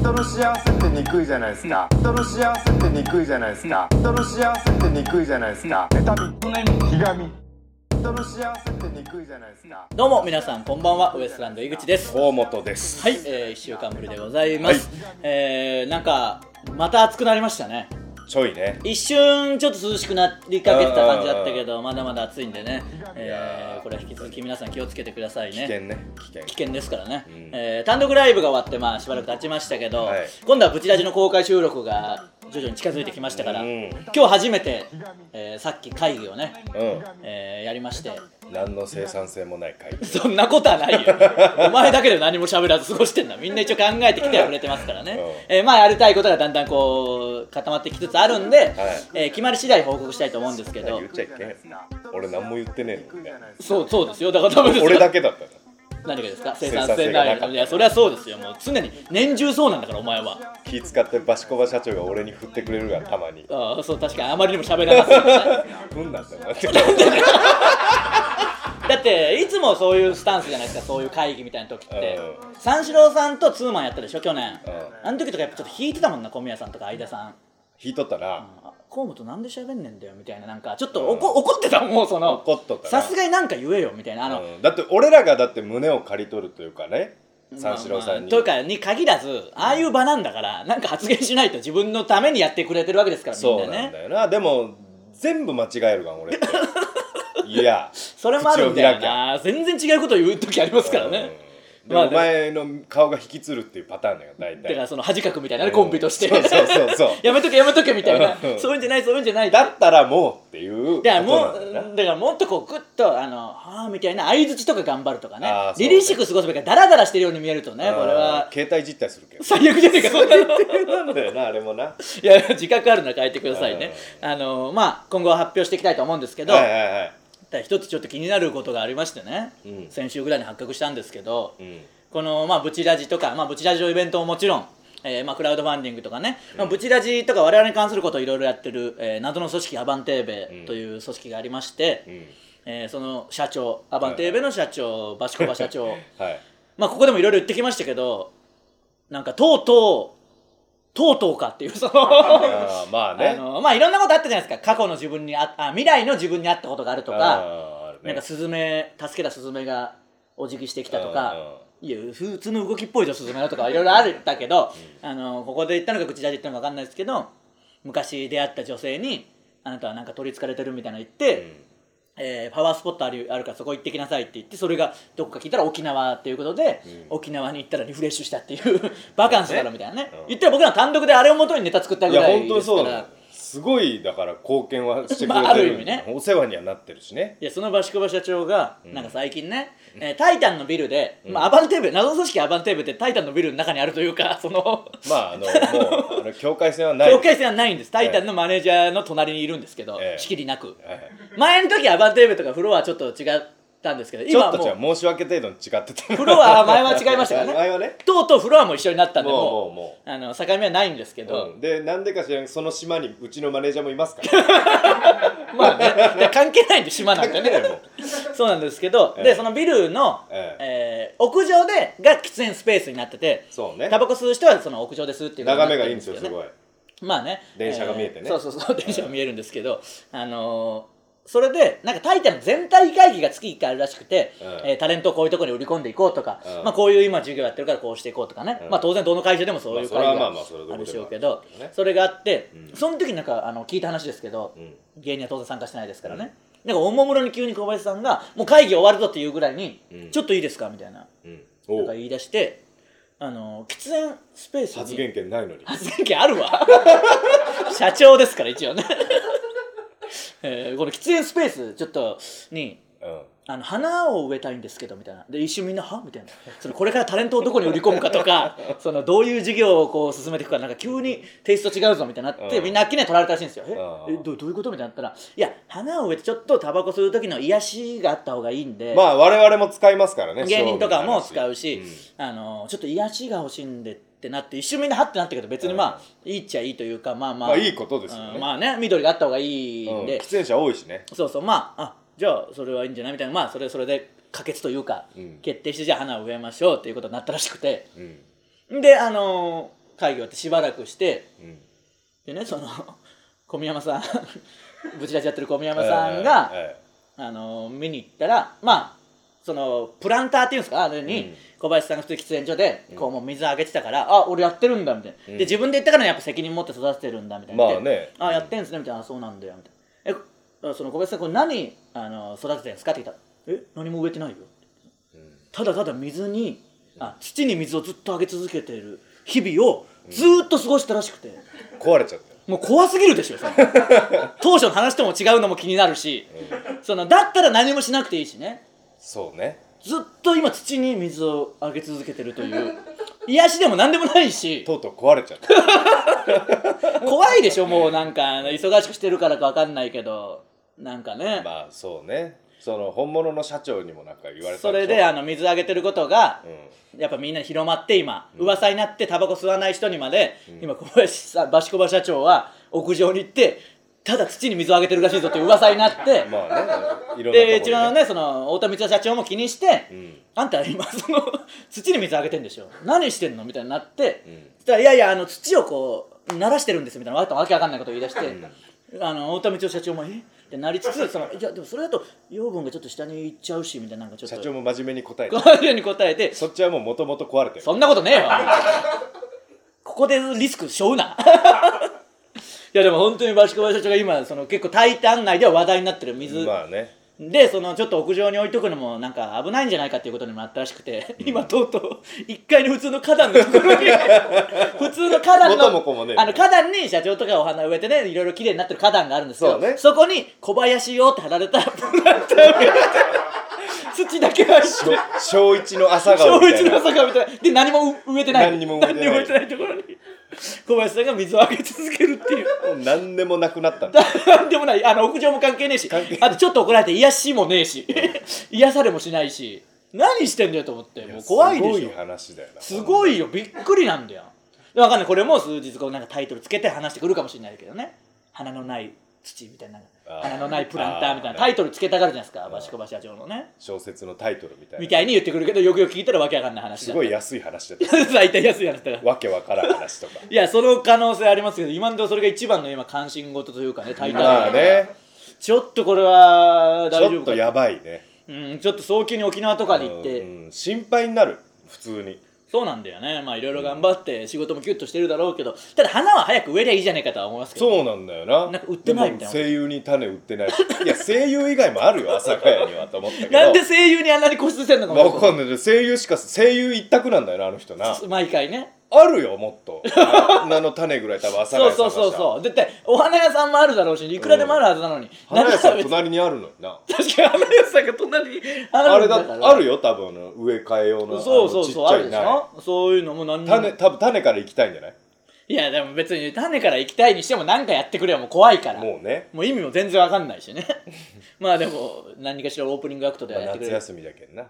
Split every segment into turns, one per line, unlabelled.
人の幸せって憎いじゃないですか。人の幸せって憎いじゃないですか。人の幸せって憎いじゃないですか。妬み。ひがみ。人の幸せって憎いじゃないですか。
どうも皆さんこんばんは。ウエストランド井口です。
大本です。
はい、えー、1週間ぶりでございます、えー、なんかまた暑くなりましたね
ちょいね。
一瞬ちょっと涼しくなりかけてた感じだったけどまだまだ暑いんでね、えー、これは引き続き皆さん気をつけてくださいね。
危険ね。危険。
危険ですからね、
ん。
えー単独ライブが終わってまあしばらく経ちましたけど、
はい。
今度はブチラジの公開収録が徐々に近づいてきましたから、
うん。
今日初めて、えーさっき会議をね、
う
えーやりまして
ん何の生産性もない会議。
そんなことはないよ。お前だけで何も喋らず過ごしてんだみんな一応考えてきてはくれてますからね、
うん。
えーまあやりたいことがだんだんこう固まってきつつあるんで、
はい。
えー決まり次第報告したいと思うんですけど。
言っちゃいけん。俺何も言ってねえのにね。
そうそうですよ。だからダメですよ。
俺だけだったの。
何がですか？生
生
産
産性がな
いいやそれはそうですよ。もう常に年中そうなんだからお前は。
気使ってバシコバ社長が俺に振ってくれるがたまに。
ああそう確かにあまりにも喋らなすぎて。ね
ふんなんだなって
だっていつもそういうスタンスじゃないですかそういう会議みたいな時って。
う
三四郎さんとツーマンやったでしょ去年。
う
あの時とかやっぱちょっと引いてたもんな小宮さんとか相田さん。
引いとったな。
あ河本なんで喋んねんだよみたいな。なんかちょっと怒怒ってたもんもうその。
怒っとったな。
さすがになんか言えよみたいな。あの、
うん。だって俺らがだって胸を借り取るというかね三四郎さんに。
まあというかに限らずああいう場なんだからなんか発言しないと自分のためにやってくれてるわけですからみん
そう
なね
なんだよな。でも全部間違えるがん俺って いや
それもあるんだよな。全然違うこと言う時ありますからね、まあ
お前の顔が引きつるっていうパターンだよ大体。
だからその恥かくみたいなね
うん。
コンビとして。
そうそうそうそう。
やめとけやめとけみたいな。
うん。
そういうんじゃないそういうんじゃない。
だったらもうっていう
だからもうだからもっとこうグッとあのはあみたいな相づちとか頑張るとかね。凛々しく過ごすべきダラダラしてるように見えるとねこれは。
うん携帯実態するけど。
最悪じゃねえかそんなの。
なんだよなあれもな。
いや自覚あるなら変えてくださいね。あのまあ今後は発表していきたいと思うんですけど、
はいはいはい
一つちょっと気になることがありましてね、
うん。
先週ぐらいに発覚したんですけど、
うん。
この、まあ、ブチラジとか、まあ、ブチラジのイベントももちろん、えーまあ、クラウドファンディングとかね、まあ、ブチラジとか我々に関することをいろいろやってる、えー謎の組織アバンテーベという組織がありまして、
うん。
えーその社長アバンテーベの社長、バシコバ社長。
はい。
まあここでもいろいろ言ってきましたけどなんかとうとうとうとうかっていうその
あーまあ
あ
ね
のまあいろんなことあったじゃないですか。過去の自分にああ未来の自分にあったことがあるとか、
あーあるね。
なんかスズメ助けたスズメがお辞儀してきたとか、いや普通の動きっぽいぞスズメのとかいろいろあったけど、あのここで言ったのか口で言ったのか分かんないですけど昔出会った女性に「あなたはなんか取りつかれてる」みたいなの言って、えーパワースポットあるあるからそこ行ってきなさいって言ってそれがどこか聞いたら沖縄っていうことで、沖縄に行ったらリフレッシュしたっていうバカンスだろみたいなね、
うん。
言ったら僕ら単独であれを元にネタ作ったぐら。い
本当にそうだ
ですから。
すごいだから貢献はしてくれてる、
まあある意味ね。
お世話にはなってるしね。
いやそのバシコバ社長が、なんか最近ね、えータイタンのビルで、まあ、アバンテーブ謎の組織アバンテーブってタイタンのビルの中にあるというか その
まああのもうあの境界線はない。
境界線はないんです。タイタンのマネージャーの隣にいるんですけど、
ええ。
仕切りなく。
はい
前の時アバンテーブとかフロアはちょっと違ったんですけど
ちょ
今はもう
っと違う申し訳程度に違ってた。
フロアは前は違いましたからね。
前はね。
とうとうフロアも一緒になったんでもう
もう。もうも
あの境目はないんですけど、
うん、でなんでか知らんその島にうちのマネージャーもいますから。
まあね。で関係ないんで島なんかね。そうなんですけど、
ええ。
でそのビルの、
え
え。ー屋上でが喫煙スペースになってて
そうね。
タバコ吸う人はその屋上ですっていうことになって
眺めがいいん
ですすよ
すごい。
まあね。
電車が見えてね。
そうそうそう。電車が見えるんですけど、あのーそれでなんかタイタンの全体会議が月1回あるらしくて、
うん。
えータレントをこういうところに売り込んでいこうとか、
うん。
まあ、こういう今授業やってるからこうしていこうとかね、
うん。
まあ、当然どの会社でもそういう会議が
まあ
る
で
しょうけどそれがあって、
うん。
その時になんかあの聞いた話ですけど、
うん。
芸人は当然参加してないですからね、なんかおもむろに急に小林さんがもう会議終わるぞっていうぐらいに、
うん。
ちょっといいですかみたいな
うん。
なんか言い出してあの喫煙スペースに
発言権ないのに。
発言権あるわ。社長ですから一応ね、えーこの喫煙スペースちょっとに
うん。
あの花を植えたいんですけどみたいな。で一瞬みんなは？みたいな。そのこれからタレントをどこに売り込むかとか そのどういう事業をこう進めていくかなんか急にテイスト違うぞみたいになって、
うん。
みんなあっきない取られたらしいんですよ。え？
うん。
えどうどういうこと？みたいになったらいや花を植えてちょっとタバコ吸う時の癒しがあった方がいいんで、
まあ我々も使いますからね
芸人とかも使うし、
うん。
あのちょっと癒しが欲しいんでってなって一瞬みんなはってなったけど別にまあ、いいっちゃいいというかまあまあ、
まあいいことですよね。
うんまあね緑があった方がいい
うん
んで、
喫煙者多いしね。
そうそうまああじゃあそれはいいんじゃないみたいな。まあそれそれで可決というか、
うん。
決定してじゃあ花を植えましょうっていうことになったらしくて。
うん。
であのー会議終わってしばらくして
うん。
でねその小宮山さんブチラジやってる小宮山さんが、
え
あの見に行ったらまあそのプランターっていうんですかあれに、
うん。
小林さんが普通に喫煙所でこうもう水あげてたから、あ俺やってるんだみたいな、
うん。
で自分で言ったからやっぱ責任持って育ててるんだみたいな。
まあね。
あやってんすねみたいな。あそうなんだよみたいな。えその小林さんこれ何あの育ててるんですかって言ったらえ何も植えてないよ。ただただ水にあ土に水をずっとあげ続けている日々をずーっと過ごしたらしくて、
え壊れちゃったよ。
もう怖すぎるでしょその 当初の話とも違うのも気になるし、そのだったら何もしなくていいしね
そうね。
ずっと今土に水をあげ続けてるという癒しでも何でもないし。
とうとう壊れちゃった。
怖いでしょもうなんか忙しくしてるからか分かんないけど。なんかね、
まあそうね。その本物の社長にもなんか言われた
それであの水あげてることが
うん。
やっぱみんなに広まって今、噂になってタバコ吸わない人にまで、今小林さんバシコバ社長は屋上に行ってただ土に水をあげてるらしいぞっていう噂になって、
まあね
でうちのね。その太田光代社長も気にして、
うん。
あんた今その土に水あげてんでしょ。何してんのみたいになって、
うん。
そしたらいやいやあの土をこう慣らしてるんですみたいな。わけわかんないことを言い出して、あの太田光代社長もえ？ってなりつつそのいやでもそれだと養分がちょっと下に行っちゃうしみたいななんかちょっと。
社長も真面目に答えて。
こういうふうに答えて。
そっちはもうもともと壊れてる。
そんなことねえよここでリスク背負うな。いやでも本当にバシコバ社長が今その結構「タイタン」内では話題になってる水、
まあね。
でそのちょっと屋上に置いとくのもなんか危ないんじゃないかっていうことにもなったらしくて、今とうとう1階の普通の花壇のところに 普通の花壇の
ね。
あの花壇に社長とかお花植えてねいろいろ綺麗になってる花壇があるんですけど
そうね。
こに「小林よ」って貼られたプランターが土だけ入って
しょ小一の朝
小一の
顔みたいな。
朝顔みたいな。で何も植えてない。
何にも植えてない。
何にも植えてないところに小林さんが水をあげ続けるっていう。
も う何でもなくなったんだ
なんでもない。あの屋上も関係ねえし。
関係。
あとちょっと怒られて癒しもねえし。癒されもしないし。何してんだよと思って。もう怖いでしょ。
すごい話だよな
すごいよ。びっくりなんだよ。でわかんない。これも数日後なんかタイトルつけて話してくるかもしれないけどね。花のない土みたいな花のないプランターみたいなタイトルつけたがるじゃないですか。バシコバ社長のね。
小説のタイトルみたいな。
みたいに言ってくるけどよくよく聞いたらわけわかんない話だ
すごい安い話だった。
大体安い話だから。
わけわからん話とか。
いやその可能性ありますけど今のところそれが一番の今関心事というかねタイトル
まあね。
ちょっとこれは
ち
大丈夫か。
ょっとやばいね。
うん、ちょっと早急に沖縄とかに行って、
うん。心配になる。普通に
そうなんだよね。まあいろいろ頑張って仕事もキュッとしてるだろうけどただ花は早く植えりゃいいじゃないかとは思いますけど。
そうなんだよな。
なんか売ってないみたいな。
でも声優に種売ってない。いや声優以外もあるよ朝ヶ谷にはと思ったけど。
なんで声優にあんなに固執してんのか
まあ、
も。
わかんない。声優しか声優一択なんだよなあの人な。
毎回ね
あるよもっと。なの種ぐらい多分朝
そうそうそう
う
そう。だってお花屋さんもあるだろうしいくらでもあるはずなのに、
花屋さん隣にあるのにな。
確かに花屋さんが隣にある
あれだ
んだから。
あるよ多分植え替え用の
そうそうそうあるでしょ。そういうのも何
種多分種から行きたいんじゃない？
いやでも別に種から行きたいにしても何かやってくれよもう怖いから。
もうね、
もう意味も全然わかんないしね。まあでも何かしらオープニングアクトで
まあ
やってくれる。
夏休みだけんな。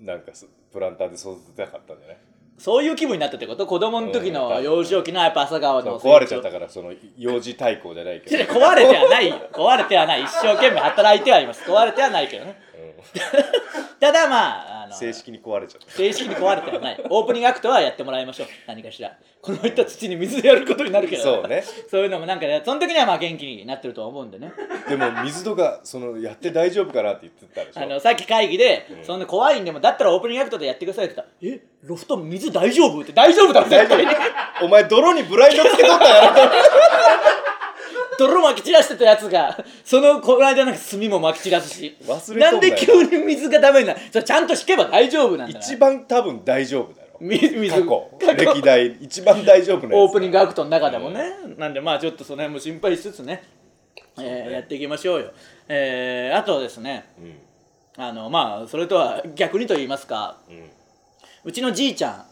なんかすプランターで育てたかったんじゃない？
そういう気分になったってこと？子供の時の幼少期のやっぱ朝顔の
壊れちゃったからその幼児対抗じゃないけど、
壊れてはない。よ壊れてはない。一生懸命働いてはいます。壊れてはないけどね ただまああの
正式に壊れちゃった。
正式に壊れてはない。オープニングアクトはやってもらいましょう。何かしら。このいった土に水でやることになるけど。
そうね。
そういうのもなんかねその時にはまあ元気になってるとは思うんでね。
でも水戸がそのやって大丈夫かなって言ってたでしょ。
あのさっき会議で、そんな怖いんでもだったらオープニングアクトでやってくださいって言った。ら「えロフト水大丈夫?」って大丈夫だろ絶対。に
お前泥にブラインドつけとったやろ
泥まき散らしてたやつがそのこの間なんか炭もまき散らすし。
忘れとんだよ。
なんで急に水がダメになる？それちゃんと引けば大丈夫なんだから
一番多分大丈夫だろ。
み水
過去。
過去。
歴代。一番大丈夫なやつ
オープニングアクトの中でもね、なんでまあちょっとその辺も心配しつつね、えーやっていきましょうよ、えーあとですね。
うん。
あのまあそれとは逆にと言いますか。
うん。
うちのじいちゃん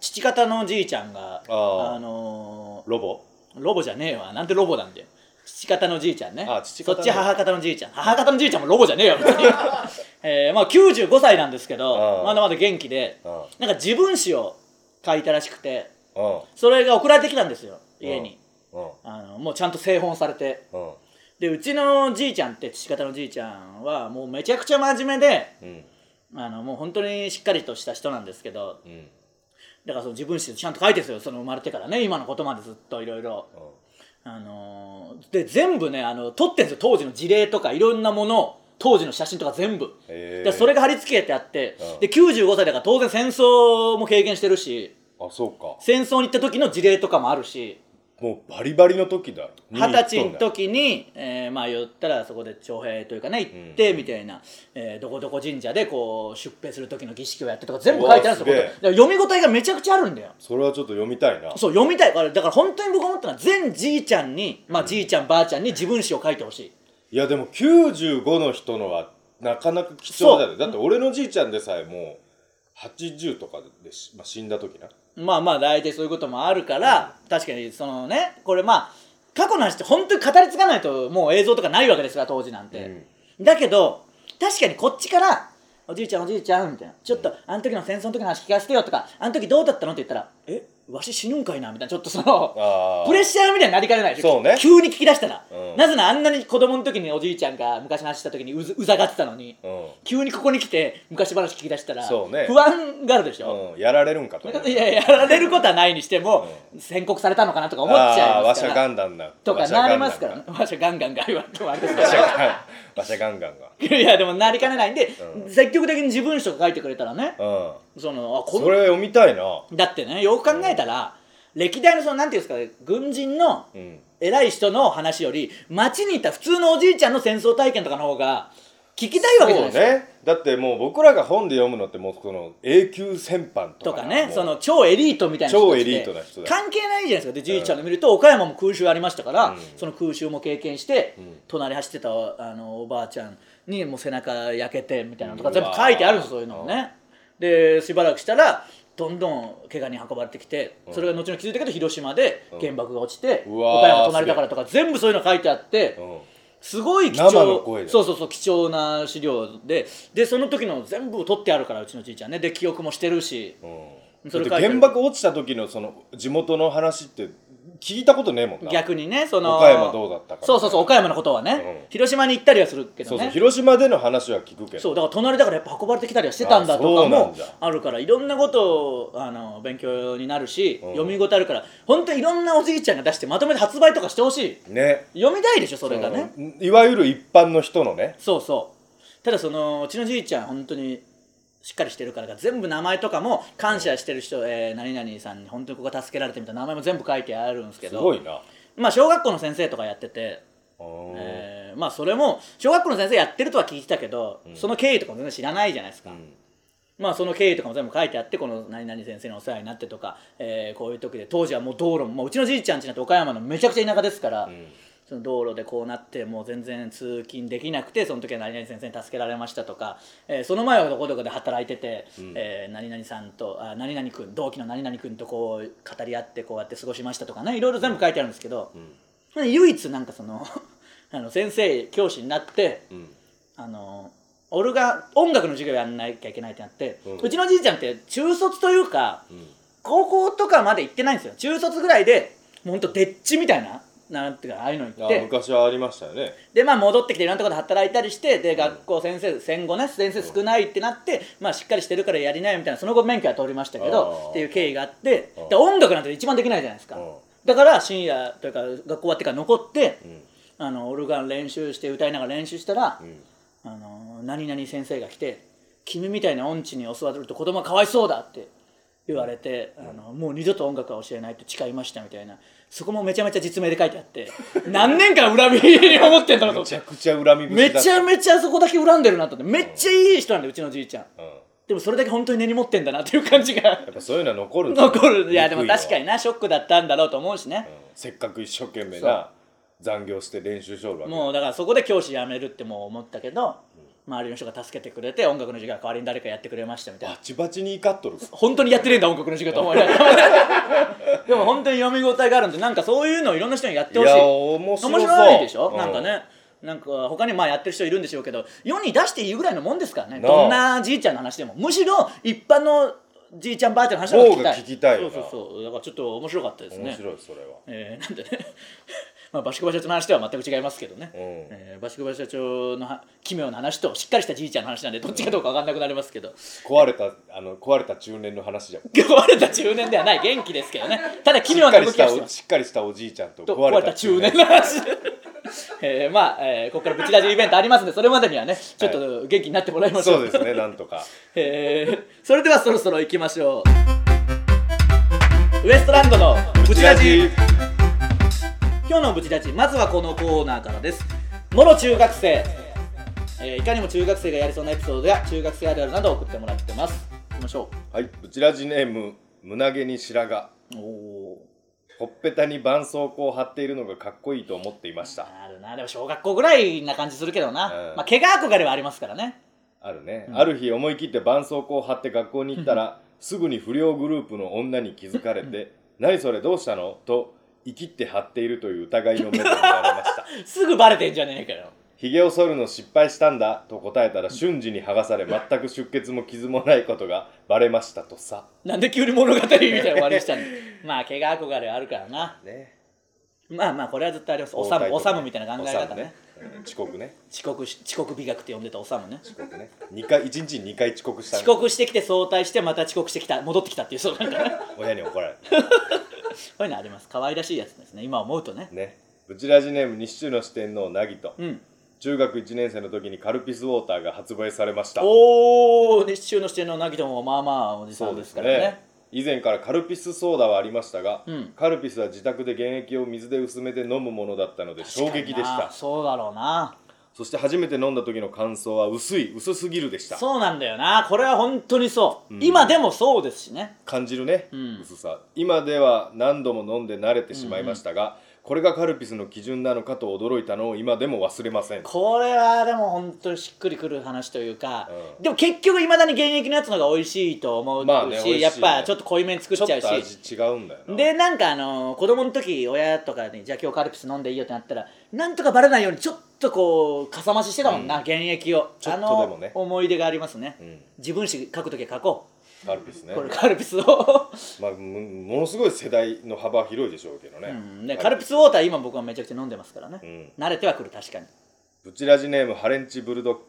父方のじいちゃんが
あー。
の
ロボ？
ーロボじゃねえわ。なんでロボなんだよ父方のじいちゃんね。
あ父方の。
そっち母方のじいちゃん。母方のじいちゃんもロボじゃねえよ別に、えーまあ95歳なんですけどまだまだ元気で
あ
なんか自分史を書いたらしくて
あ
それが送られてきたんですよ家に。
うん
あのもうちゃんと製本されて。
うん
でうちのじいちゃんって父方のじいちゃんはもうめちゃくちゃ真面目で
うん。
あのもう本当にしっかりとした人なんですけど
うん。
だからその自分史でちゃんと書いてるんですよその生まれてからね今のことまでずっといろいろあのーで全部ねあの撮ってるんですよ。当時の事例とかいろんなものを当時の写真とか全部。
へー。
でそれが貼り付けてあって
うん。
で95歳だから当然戦争も経験してるし
あそうか。
戦争に行った時の事例とかもあるし
もうバリバリの時だ
二十歳の時に、えーまあ言ったらそこで徴兵というかね行ってみたいな、えーどこどこ神社でこう出兵する時の儀式をやってとか全部書いてあるんですよ読み応えがめちゃくちゃあるんだよ。
それはちょっと読みたいな。
そう読みたいだから本当に僕思ったのは全じいちゃんにまあじいちゃんばあちゃんに自分史を書いてほしい。
いやでも95の人のはなかなか貴重だよ。ねだって俺のじいちゃんでさえもう80とかでし、まあ、死んだ時な
まあまあ大体そういうこともあるから、確かにそのねこれまあ過去の話って本当に語り継がないともう映像とかないわけですから当時なんて、だけど確かにこっちから「おじいちゃんおじいちゃん」みたいな「ちょっとあの時の戦争の時の話聞かせてよ」とか「あの時どうだったの?」って言ったら「え？わし死ぬんかいな」みたいなちょっとそのプレッシャーみたいになりかねない。でしょ
そうね。
急に聞き出したら、
うん。
なぜならあんなに子供の時におじいちゃんが昔の話した時にうずうざがってたのに、
うん。
急にここに来て昔話聞き出したら
そうね。
不安があるでしょ、
うん、やられるんかと
いややられることはないにしても、宣告されたのかなとか思っちゃい
あーわしゃ
ますから
ガンダンだ。
とかなりますから。
わ
しゃガンガンガン言われてもあれですけ
しゃガンガンガンが。
どいやでもなりかねないんで、
うん。
積極的に自分史とか書いてくれたらね。
うん。
そのあこん
それ読みたいな。
だってねよく考えたら、歴代のそのなんていうんですか軍人の
うん。
偉い人の話より街にいた普通のおじいちゃんの戦争体験とかの方が聞きたいわけじゃないですか。
ね。だってもう僕らが本で読むのってもうその永久戦犯と
とかね。その超エリートみたいな人
超エリートな人だ
関係ないじゃないですか。でじいちゃんの見ると岡山も空襲ありましたから、
うん。
その空襲も経験して、
ん。
隣走ってたあのおばあちゃんにもう背中焼けてみたいなのとか
うん。
全部書いてあるんですそういうのもね。でしばらくしたらどんどん怪我に運ばれてきてそれが後々気づいたけど広島で原爆が落ちて、
うわー。
岡山隣だからとか全部そういうの書いてあって、
うん
すごい貴重そうそうそう貴重な資料で。でその時の全部取ってあるからうちのじいちゃんね。で記憶もしてるし。
うん。
それ
原爆落ちた時のその地元の話って聞いたことねえもんな。
逆にねその
岡山どうだったか。
そうそうそう岡山のことはね、
うん。
広島に行ったりはするけどね。
そうそう広島での話は聞くけど。
そうだから隣だからやっぱ運ばれてきたりはしてたんだとか
あそうなん
も
だ。
あるから。いろんなことをあの勉強になるし、
うん。
読み応えあるから。本当にいろんなおじいちゃんが出してまとめて発売とかしてほしい。
ね。
読みたいでしょそれがね、
いわゆる一般の人のね。
そうそう。ただそのうちのじいちゃん本当にしっかりしてるから全部名前とかも感謝してる人、えー何々さんに本当にここ助けられてみたいな名前も全部書いてあるんですけど
すごいな。
まあ小学校の先生とかやってて、
うん
えーまあそれも小学校の先生やってるとは聞いてたけど、その経緯とかも全然知らないじゃないですか、まあその経緯とかも全部書いてあってこの何々先生にお世話になってとか、えーこういう時で当時はもう道路ももううちのじいちゃん家なんて岡山のめちゃくちゃ田舎ですから、その道路でこうなってもう全然通勤できなくてその時は何々先生に助けられましたとか、えーその前はどこどこで働いてて、えー何々さんとあ何々君同期の何々君とこう語り合ってこうやって過ごしましたとかねいろいろ全部書いてあるんですけど、唯一なんかその あの先生教師になって。
うん。
あの俺が音楽の授業やんなきゃいけないってなって、
う
うんちのじいちゃんって中卒というか、
ん。
高校とかまで行ってないんですよ。中卒ぐらいでもうほんとでっちみたいななんていうかああいうの行
あ
って。
昔はありましたよね。
でまあ戻ってきていろんなところで働いたりしてで学校先生戦後ね先生少ないってなって、まあしっかりしてるからやりなよみたいなその後免許は取りましたけ
あ
ど
ー
っていう経緯があって
うん
で音楽なんて一番できないじゃないですか。
うん
だから深夜というか学校終わってから残って、
ん。
あのオルガン練習して歌いながら練習したら、
ん。
あの何々先生が来て「君みたいな音痴に教わると子供はかわいそうだ」って言われて、あのもう二度と音楽は教えないって誓いましたみたいなそこもめちゃめちゃ実名で書いてあって何年間恨みに思ってんだろうと
めちゃくちゃ恨み
めちゃめちゃそこだけ恨んでるなと思って。めっちゃいい人なんだようちのじいちゃん。
うん。や
でもそれだけ本当に根に持ってんだなっていう感じが。
っぱそういうのは残る
残る。いやでも確か
に、
になショックだったんだろうと思うしね、
うん。せっかく一生懸命な残業して練習しょるわけ。
もうだからそこで教師辞めるってもう思ったけど、周りの人が助けてくれて音楽の授業は代わりに誰かやってくれましたみたいな。
バチバチに怒っとる
本当にやってねえんだ音楽の授業と思いながらでも本当に読み応えがあるんでなんかそういうのをいろんな人にやってほしい。
いや面白
いでしょ、
うん
なんかねなんか他にまあやってる人いるんでしょうけど世に出していいぐらいのもんですからね。どんなじいちゃんの話でも。むしろ一般のじいちゃんばあちゃんの話の方が聞きたい。そうそうそう。だからちょっと面白かったですね。
面白いそれは。
えーなんでねまあ、バシコバ社長の話とは全く違いますけどね、
うん。
えーバシコバ社長のは奇妙な話としっかりしたじいちゃんの話なんでどっちかどうか分かんなくなりますけど。
壊れたあの壊れた中年の話じゃん。
壊れた中年ではない。元気ですけどね。ただ奇妙な動
しっかりした
きはして
しっかりしたおじいちゃんと
と
壊れた中年
の話。えーまあ、えーここからブチラジイベントありますんでそれまでにはねちょっと元気になってもらいましょう、
そうですねなんとか。
えーそれではそろそろ行きましょう。ウエストランドのブチラジ今日のブチラジまずはこのコーナーからです。もろ中学生、えーいかにも中学生がやりそうなエピソードや中学生あるあるなどを送ってもらってます。行きましょ
はい。ブチラジネーム胸毛に白髪。
うおお
ほっぺたに絆創膏を貼っているのがかっこいいと思っていました。
あるな。でも小学校ぐらいな感じするけどな、
うん。
まあ怪我憧れはありますからね。
あるね、ある日思い切って絆創膏を貼って学校に行ったらすぐに不良グループの女に気づかれて「何それどうしたの?」と生きって貼っているという疑いの目で見られました。
すぐバレてんじゃねえかよ。
ひげを剃るの失敗したんだと答えたら瞬時に剥がされ全く出血も傷もないことがバレましたとさ。
なんで急に物語みたいな終わりにしたんだ まあ怪我憧れはあるからな。
ね。
まあまあこれはずっとあります。おさむおさむみたいな考え方ね。
うん遅刻ね。
遅刻し遅刻美学って呼んでたおさむね。
遅刻ね。2回1日に2回遅刻したね
遅刻してきて早退してまた遅刻してきた。戻ってきたっていうそうなんかね。
親に怒られ
こういうのあります。可愛らしいやつですね。今思うとね。
たね。ブチラジネーム日中の四天王なぎと。
うん。
中学1年生の時にカルピスウォーターが発売されました。
おお日中の視点のなぎともまあまあおじさんですからね。
以前からカルピスソーダはありましたが、
うん。
カルピスは自宅で原液を水で薄めて飲むものだったので衝撃でした。
そうだろうな
そして初めて飲んだ時の感想は薄い薄すぎるでした。
そうなんだよな。これは本当にそう、今でもそうですしね。
感じるね、
ん。
薄さ。今では何度も飲んで慣れてしまいましたが、これがカルピスの基準なのかと驚いたのを今でも忘れません。
これはでも本当にしっくりくる話というか、
うん。
でも結局いまだに現役のやつの方が美味しいと思うし、
まあねね。
やっぱちょっと濃いめに作っ
ち
ゃうし。
味違うんだよな。
でなんかあの子供の時親とかにじゃあ今日カルピス飲んでいいよってなったらなんとかバレないようにちょっとこうかさ増ししてたもんな、原液を。
ちょっと
あの
でもね。
思い出がありますね、
ん。
自分史書く時は書こ
カルピスね。
うこれカルピスを、
まあ、もものすごい世代の幅は広いでしょうけどね、
うんね、カルピス。ウォーター今僕はめちゃくちゃ飲んでますからね、
ん。
慣れてはくる確かに。
ブチラジネームハレンチブルドッグ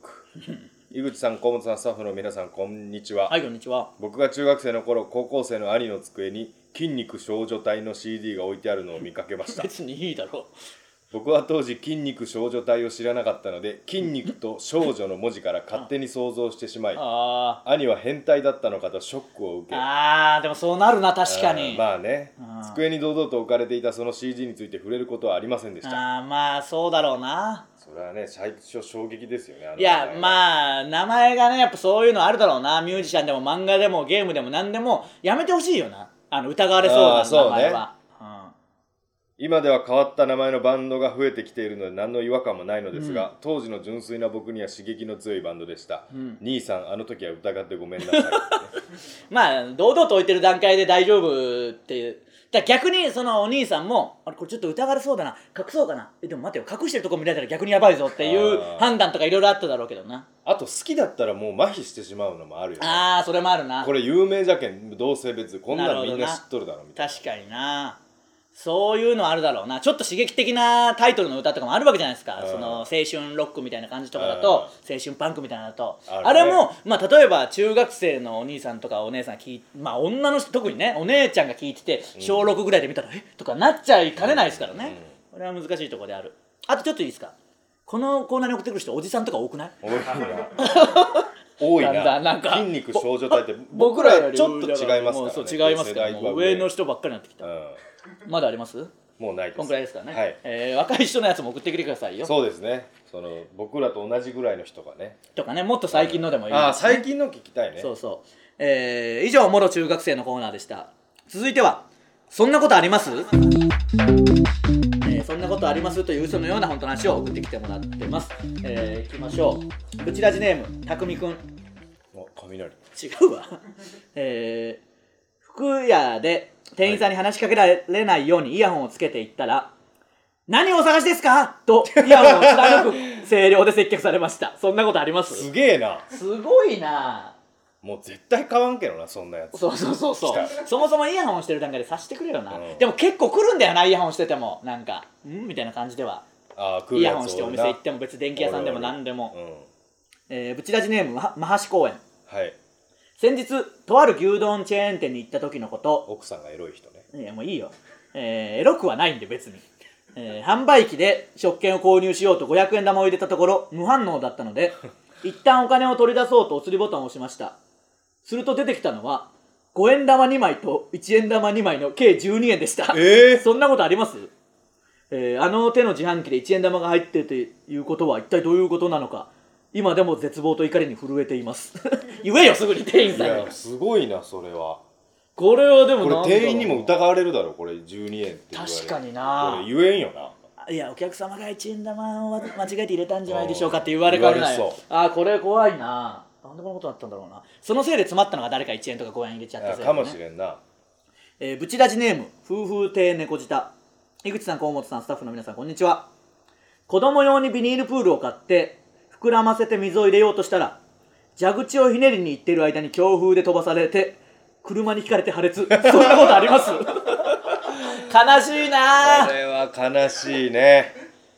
井口さん河本さんスタッフの皆さんこんにちは、
はいこんにちは。
僕が中学生の頃高校生の兄の机に筋肉少女隊の CD が置いてあるのを見かけました。
別にいいだろ
僕は当時筋肉少女隊を知らなかったので筋肉と少女の文字から勝手に想像してしまい
あ
兄は変態だったのかとショックを受
ー
け
あーでもそうなるな確かに。
まあね
うん。
机に堂々と置かれていたその CD について触れることはありませんでした。
あーまあそうだろうな。
それはね最初衝撃ですよね
いやまあ名前がねやっぱそういうのあるだろうな。ミュージシャンでも漫画でもゲームでも何でもやめてほしいよな。あの疑われそうな名前は、
今では変わった名前のバンドが増えてきているので何の違和感もないのですが、当時の純粋な僕には刺激の強いバンドでした、兄さんあの時は疑ってごめんなさい。
まあ堂々と置いてる段階で大丈夫っていう。だから逆にそのお兄さんもあれこれちょっと疑われそうだな。隠そうかな。えでも待てよ。隠してるとこ見られたら逆にやばいぞっていう
あー。
判断とかいろいろあっただろうけどな。
あと好きだったらもう麻痺してしまうのもあるよね。
ああそれもあるな。
これ有名じゃけん同性別こんな
なるほどな
のみんな知っとるだろみたい
確かになそういうのあるだろうな。ちょっと刺激的なタイトルの歌とかもあるわけじゃないですか、
うん。
その青春ロックみたいな感じとかだと、青春パンクみたいなのだと。あ,、れも、まあ、例えば中学生のお兄さんとかお姉さん聞いまあ女の人特にねお姉ちゃんが聞いてて小6ぐらいで見たら、えとかなっちゃいかねないですからね、これは難しいところである。あとちょっといいですか。このコーナーに送ってくる人おじさんとか多くない
な 多いな。
んだ
なん
なんか。
筋肉少女隊って
僕らより
ちょっと違いますからね
そう違いますから。上の人ばっかりになってきた、
うん。
まだあります？
もうないです。
こんくらいですからね、
はい。
えー若い人のやつも送ってきてくださいよ。
そうですね。その僕らと同じぐらいの人がね。
とかね。もっと最近のでもいいね。
ああ最近の聞きたいね。
そうそう、えー以上もろ中学生のコーナーでした。続いてはそんなことあります、ことありますという嘘のような本当の話を送ってきてもらってます、えー、いきましょう。ブチラジネームたくみくん。
お雷。
違うわ。えー服屋で店員さんに話しかけられないようにイヤホンをつけていったら「何をお探しですか?」とイヤホンを貫く声量で接客されました。そんなことあります？
すげえな。
すごいな
もう絶対買わんけどなそんなやつ。
そうそうそうそう。
来
そもそもイヤホンしてる段階でさしてくれよな、
うん。
でも結構来るんだよなイヤホンしてても。なんかん？みたいな感じでは。
ああ来る
イヤホンしてお店行っても別に電気屋さんでも何でも、
うん。
えー、ブチラジネームママハシ公園。
はい。
先日とある牛丼チェーン店に行った時のこと。
奥さんがエロい人ね。
いやもういいよ、えーエロくはないんで別に、えー販売機で食券を購入しようと500円玉を入れたところ無反応だったので 一旦お金を取り出そうとお釣りボタンを押しましたすると出てきたのは5円玉2枚と1円玉2枚の計12円でした。
えー。
そんなことあります？えーあの手の自販機で1円玉が入ってるということは一体どういうことなのか今でも絶望と怒りに震えています。言えよすぐに店員
い
さんに。
やすごいなそれは。
これはでも
店員にも疑われるだろこれ12円って言われる。
確かにな。
これ言えんよな。い
やお客様が1円玉を間違えて入れたんじゃないでしょうかって言われかねない。あーこれ怖いななんでこんなことになったんだろうな。そのせいで詰まったのが誰か1円とか5円入れちゃったせいで、ね、
あかもしれんな。
えー、ブチラジネーム夫婦亭猫舌。井口さん河本さんスタッフの皆さんこんにちは。子供用にビニールプールを買って膨らませて水を入れようとしたら蛇口をひねりに行っている間に強風で飛ばされて車にひかれて破裂。そんなことあります？悲しいな。
これは悲しいね。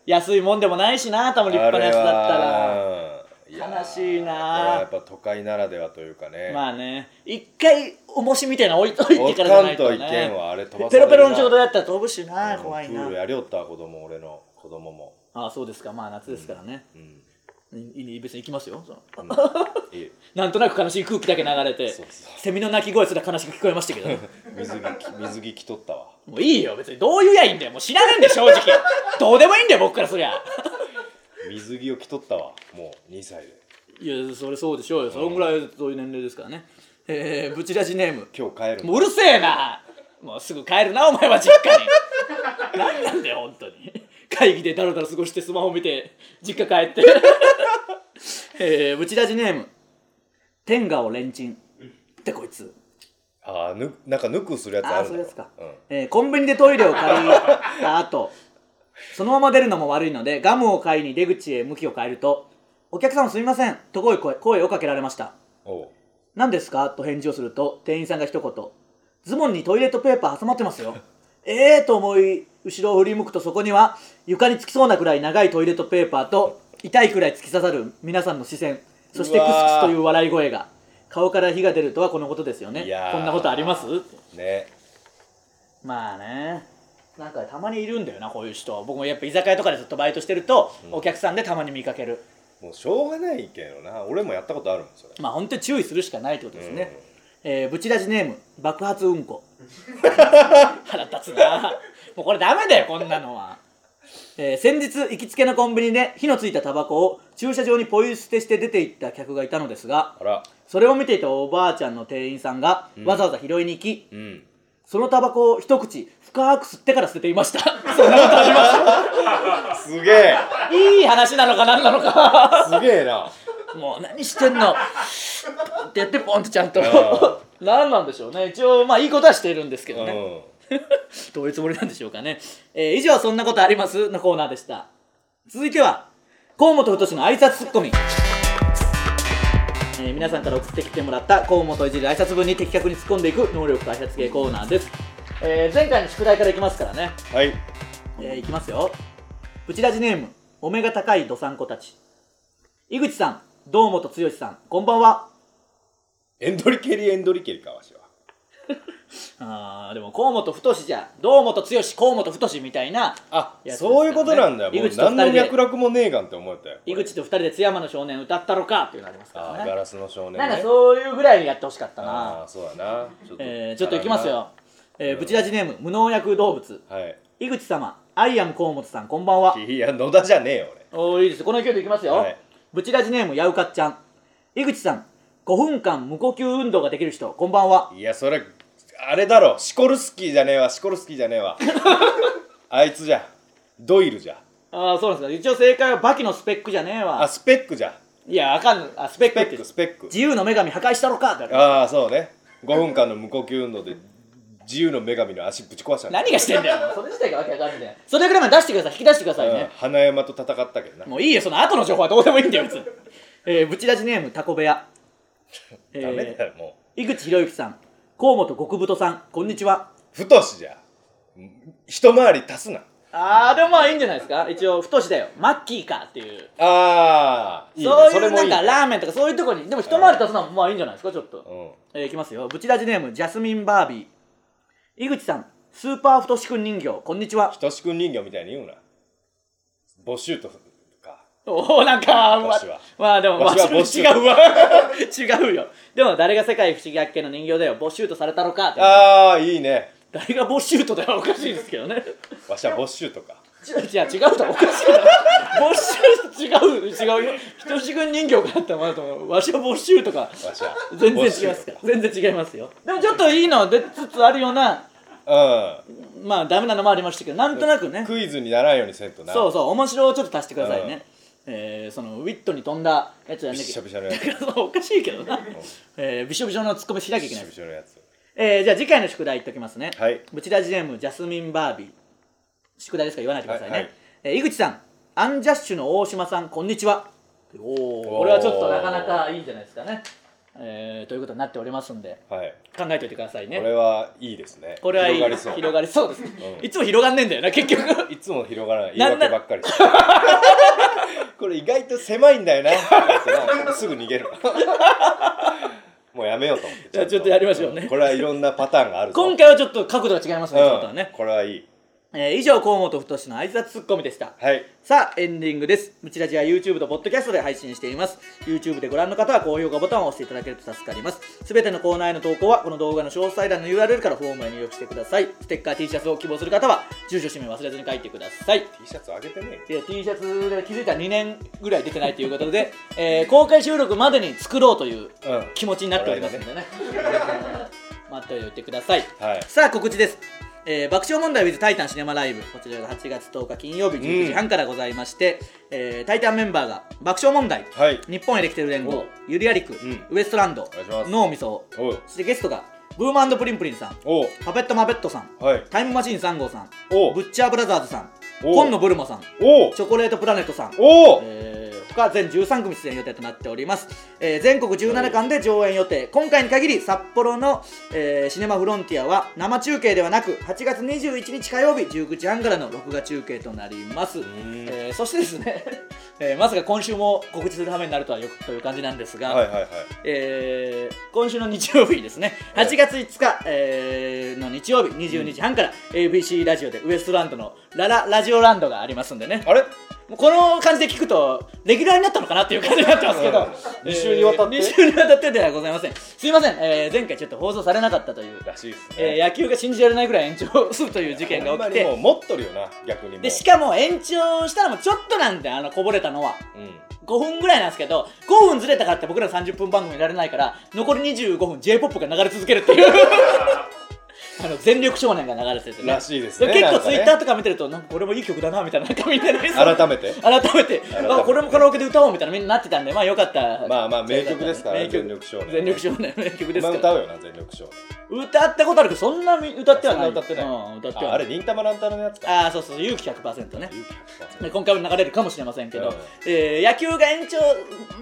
安いもんでもないしな多分立派なやつだったら
ら
悲しいな。
やっぱ都会ならではというかね。
まあね。一回重しみたいなの置い とい
お
てからじゃないと
かんといけん
ね
わあれ飛ばさ
ペロペロの状態だったら飛ぶしな
うん
怖いな。
プールやりよったわ子供俺の子供も。
ああそうですか。まあ夏ですからね、
うん
いい別に行きますよ。なんとなく悲しい空気だけ流れてセミの鳴き声すら悲しく聞こえましたけど。
水着水着着とったわ。
もういいよ別に。どういうやいいんだよ。もう知らねえんだよ正直。どうでもいいんだよ僕からすりゃ
水着を着とったわもう2歳で。
いやそれそうでしょうよ。そのぐらいそういう年齢ですからね。えー、ブチラジネーム。
今日帰る
もううるせえな。もうすぐ帰るなお前は実家に。何なんだよ本当に。会議でだらだら過ごしてスマホ見て実家帰って。えー、ブチラジネーム。天下をレンチンってこいつ。
ああぬなんかぬくするやつ
あ
ある
あそうですか、
うん。
えーコンビニでトイレを借りた後そのまま出るのも悪いのでガムを買いに出口へ向きを変えると「お客様すみません」と声声声をかけられました。
おう「
何ですか?」と返事をすると店員さんが一言「ズボンにトイレットペーパー挟まってますよ」ええと思い後ろを振り向くとそこには床につきそうなくらい長いトイレットペーパーと痛いくらい突き刺さる皆さんの視線。そしてクスクスという笑い声が顔から火が出るとはこのことですよね。こんなことあります？
ね。
まあねなんかたまにいるんだよなこういう人。僕もやっぱ居酒屋とかでずっとバイトしてると、お客さんでたまに見かける。
もうしょうがないけどな。俺もやったことあるもんそれ。
まあ本当に注意するしかないってことですね、えー、ブチラジネーム爆発うんこ。腹立つな。もうこれダメだよこんなのは、えー先日行きつけのコンビニで火のついたタバコを駐車場にポイ捨てして出て行った客がいたのですがそれを見ていたおばあちゃんの店員さんがわざわざ拾いに行き、
うん
そのタバコを一口深く吸ってから捨てていました。そんなことあります？
すげえ。
いい話なのか何なのか。
すげえな。
もう何してんの？ってやってポンとちゃんと。
う
何なんでしょうね。一応まあいいことはしているんですけどね、
うん。
どういうつもりなんでしょうかね、えー以上「そんなことあります?」のコーナーでした。続いては河本太の挨拶ツッコミ、えー皆さんから送ってきてもらった河本いじる挨拶文に的確に突っ込んでいく能力開発系コーナーです、えー前回の宿題からいきますからね。
はい。
えーいきますよ。ブチラジネームお目が高いどさんこたち。井口さん堂本剛さんこんばんは。
エンドリケリエンドリケリかわしは
あーでも河本太じゃ堂本剛河本太みたいな
あそういうことなんだよ。もう何の脈絡もねえがんって思ったよ
井口と二人で津山の少年歌ったろかっていうのありますからね。
ガラスの少年ね。
なんかそういうぐらいにやってほしかった
あ
な。
あそうだな。ちょっと
えーちょっといきますよ、えーブチラジネーム無農薬動物。
はい。
井口様アイアム河本さんこんばんは。い
や野田じゃねえよ
おーいいです。この勢いでいきますよ、
はい。
ブチラジネームやうかっちゃん。井口さん5分間無呼吸運動ができる人こんばんは。
俺いやそれあれだろ。シコルスキーじゃねえわ。シコルスキーじゃねえわ。あいつじゃ。ドイルじゃ。
ああそうなんですか。一応正解はバキのスペックじゃねえわ。
あスペックじゃ。
いやあかんあスペッ
スペッ
ク
スペック。
自由の女神破壊したろか
ああそうね。5分間の無呼吸運動で自由の女神の足ぶち壊した
何がしてんだよ。それ自体がわけわかんないんだよそれぐらいまで出してください引き出してください
うん
ね
花山と戦ったけどな。
もういいよその後の情報はどうでもいいんだよ別に。えー、ブチラジネームタコ部屋。え
ダメだよも
井口博之さん河本極太さんこんにちは。
う太しじゃ。一回り足すな。
あーでもまあいいんじゃないですか。一応太しだよ。マッキーかっていう。
ああいいね。
そういうないんかラーメンとかそういうとこに。でも一回り立つのはまあいいんじゃないですか。ちょっと、
うん
えーいきますよ。ブチラジネームジャスミンバービー。井口さんスーパー太しくん人形こんにちは。
ひとしくん人形みたいに言うな。ボシュートか
おおなんかま
私は。
まあでもまあ
私はボシュ
違うわ。違うよ。でも誰が世界不思議発見の人形だよボシュートされたのかって
ああいいね。
誰がボシュートだよおかしいですけどね。
わしはボシュートか。
違う違う違うだろおかしい。だろボシュ違う違うよ。ひとしくん人形かって思うと思う。わしはボシュートか。
わしは
全然違いますから。全然違いますよ。でもちょっといいの出つつあるような
う
まあダメなのもありましたけどなんとなくね。
んクイズにならんようにせんとな。
そうそう面白をちょっと足してくださいね、えーそのウィットに飛んだやつやんなきゃ
びっしゃびしゃのやつ。
おかしいけどな、えー、びしょびしょのツッコミしなきゃいけない
びしゃびしゃのやつ。
えーじゃあ次回の宿題言っておきますね。
はい。
ブチラジネームジャスミンバービー。宿題ですか？ら言わないでくださいね、
はいはい。
えー井口さんアンジャッシュの大島さんこんにちは。おおこれはちょっとなかなかいいんじゃないですかね。えーということになっておりますんで。
はい。
考えておいてくださいね。
これはいいですね。
これはいい。
広がりそう。
広がりそうです。ね、
うん。
いつも広がんねえんだよな結局。
いつも広がらない。言
ない
訳ばっかりこれ意外と狭いんだよな。すぐ逃げる。もうやめようと思って。
じゃあちょっとやりましょうね。
これはいろんなパターンがあるぞ。
今回はちょっと角度が違いますね、
うん。
ね、
これはいい
えー以上河本太の挨拶ツッコミでした。
はい。
さあエンディングです。ムチラジは YouTube と Podcast で配信しています。YouTube でご覧の方は高評価ボタンを押していただけると助かります。すべてのコーナーへの投稿はこの動画の詳細欄の URL からフォームへ入力してください。ステッカー T シャツを希望する方は住所氏名忘れずに書いてください。
T シャツあげてね。
で T シャツで気づいたら2年ぐらい出てないということで、えー公開収録までに作ろうという
うん。
気持ちになっておりますのでね、待っておいてください。
はい。
さあ告知です、えー爆笑問題 with タイタンシネマライブ。こちらが8月10日金曜日19時半からございまして、えータイタンメンバーが爆笑問題、
はい。
日本エレキテル連合
お
ゆりやりく、
ん。
ウエストランド脳みそそしてゲストがブームプリンプリンさん。パペットマペットさん。
はい。
タイムマシーン3号さん。ブッチャーブラザーズさん。
お
今野ブルマさん。チョコレートプラネットさん。えー他全13組出演予定となっております、えー全国17館で上演予定。今回に限り札幌の、えーシネマフロンティアは生中継ではなく8月21日火曜日19時半からの録画中継となります、
ん。
えーそしてですね、えーまさか今週も告知する羽目になるとはよくという感じなんですが、
はいはいはい。
えー今週の日曜日ですね。8月5日、えーの日曜日22時半から ABC ラジオでウエストランドのラララジオランドがありますんでね。
あれ？
この感じで聞くとレギュラーになったのかなっていう感じになってますけど、
う ん二週にわたって
？2週にわたってではございません。すいません、えー前回ちょっと放送されなかったという、
らしいですね。
えー野球が信じられないぐらい延長するという事件が起き
ほんまにもう
て
持っとるよな逆に
でしかも延長したのもちょっとなんであのこぼれたのは。
うん。
5分ぐらいなんですけど5分ずれたからって僕ら30分番組いられないから残り25分 j p o p が流れ続けるっていう。あの全力少年が流れててね。
らしいですね
結構ツイッターとか見てるとなんかこれもいい曲だなみたいななんかみんなで
改めて。
改めて。
改めて。
あこれもカラオケで歌おうみたいなみんななってたんでまあよかった。
まあまあ名曲ですから全力少年。
全力少年名曲ですから。
今歌うよな全力少年
歌ったことあるけどそんな歌ってはない。
歌ってない。
うん、歌っては
ああれ忍たま乱太郎のやつか。
ああそうそう勇気100%ね。
勇気
で今回も流れるかもしれませんけど、
うん。
えー野球が延長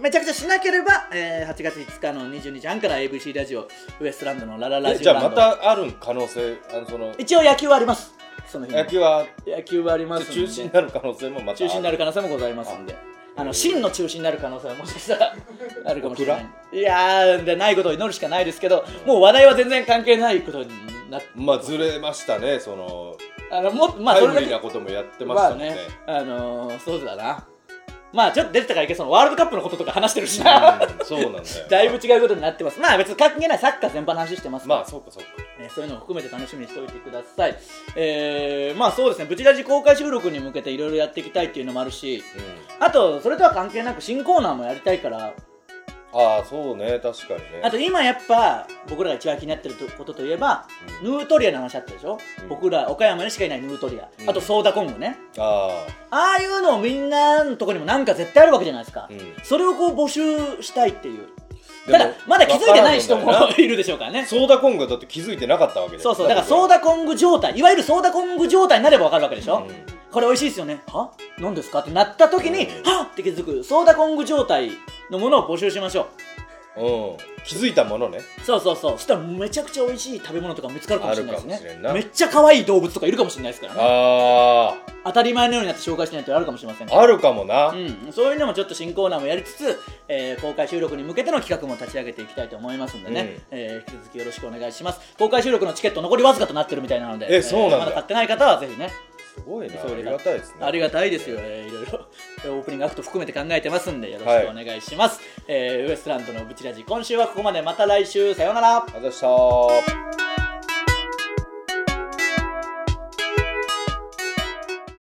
めちゃくちゃしなければ、えー8月5日の22時半から ABC ラジオウエストランドのラララ
えじゃあまたある可能性あのその
一応野球はあります。その日も
野球は
野球はあります
中止になる可能性もまた
中止になる可能性もございますんであの真の中止になる可能性はもしかしたらあるかもしれない。いやーでないことを祈るしかないですけどもう話題は全然関係ないことになって
まあずれましたねその
あのもまあそれだけ
ムリーなこともやってましたもんね
あのー、そうだなまあちょっと出てたからいけそのワールドカップのこととか話してるしな、
うんそうなんだよ。
だいぶ違うことになってます。まあ別に関係ないサッカー全般の話してます。から、
まあそうかそうか。
えーそういうのも含めて楽しみにしておいてください。えー、まあそうですね。ブチラジ公開収録に向けていろいろやっていきたいっていうのもあるし。
うん。
あとそれとは関係なく新コーナーもやりたいから
ああそうね。確かにね。
あと今やっぱ僕らが一番気になってることといえば、ヌートリアの話あったでしょ、
うん。
僕ら岡山にしかいないヌートリア、
うん。
あとソーダコングね。
あ
ああいうのをみんなのとこにもなんか絶対あるわけじゃないですか、
うん。
それをこう募集したいっていう。ただまだ気づいてない人もいるでしょうからね。
あソーダコングはだって気づいてなかったわけで
そうそう。だからソー
ダ
ダコング状態いわゆるソーダコング状態になればわかるわけでしょ、
うん
これ美味しいですよね。は？何ですか？ってなった時に、
うん。
は？っって気づく。ソーダコング状態のものを募集しましょう。
うん。気づいたものね。
そうそうそう。そしたらめちゃくちゃ美味しい食べ物とか見つかるかもしれないですね。
あるかもしれんな
めっちゃ可愛い動物とかいるかもしれないですからね。
あ
当たり前のようになって紹介しないとあるかもしれません
ーあるかもな、
うん、そういうのもちょっと新コーナーもやりつつ、えー公開収録に向けての企画も立ち上げていきたいと思いますんでね、
うん。
えー引き続きよろしくお願いします。公開収録のチケット残りわずかとなってるみたいなので
えそうなんだ。
まだ買ってない方はぜひね
すごいな。ありがたいですね。
ありがたいですよ、えーいろいろ。えーオープニングアクト含めて考えてますんでよろしくお願いします、えーウエストランドのブチラジ今週はここまで。また来週。さようなら。
ありがとうございました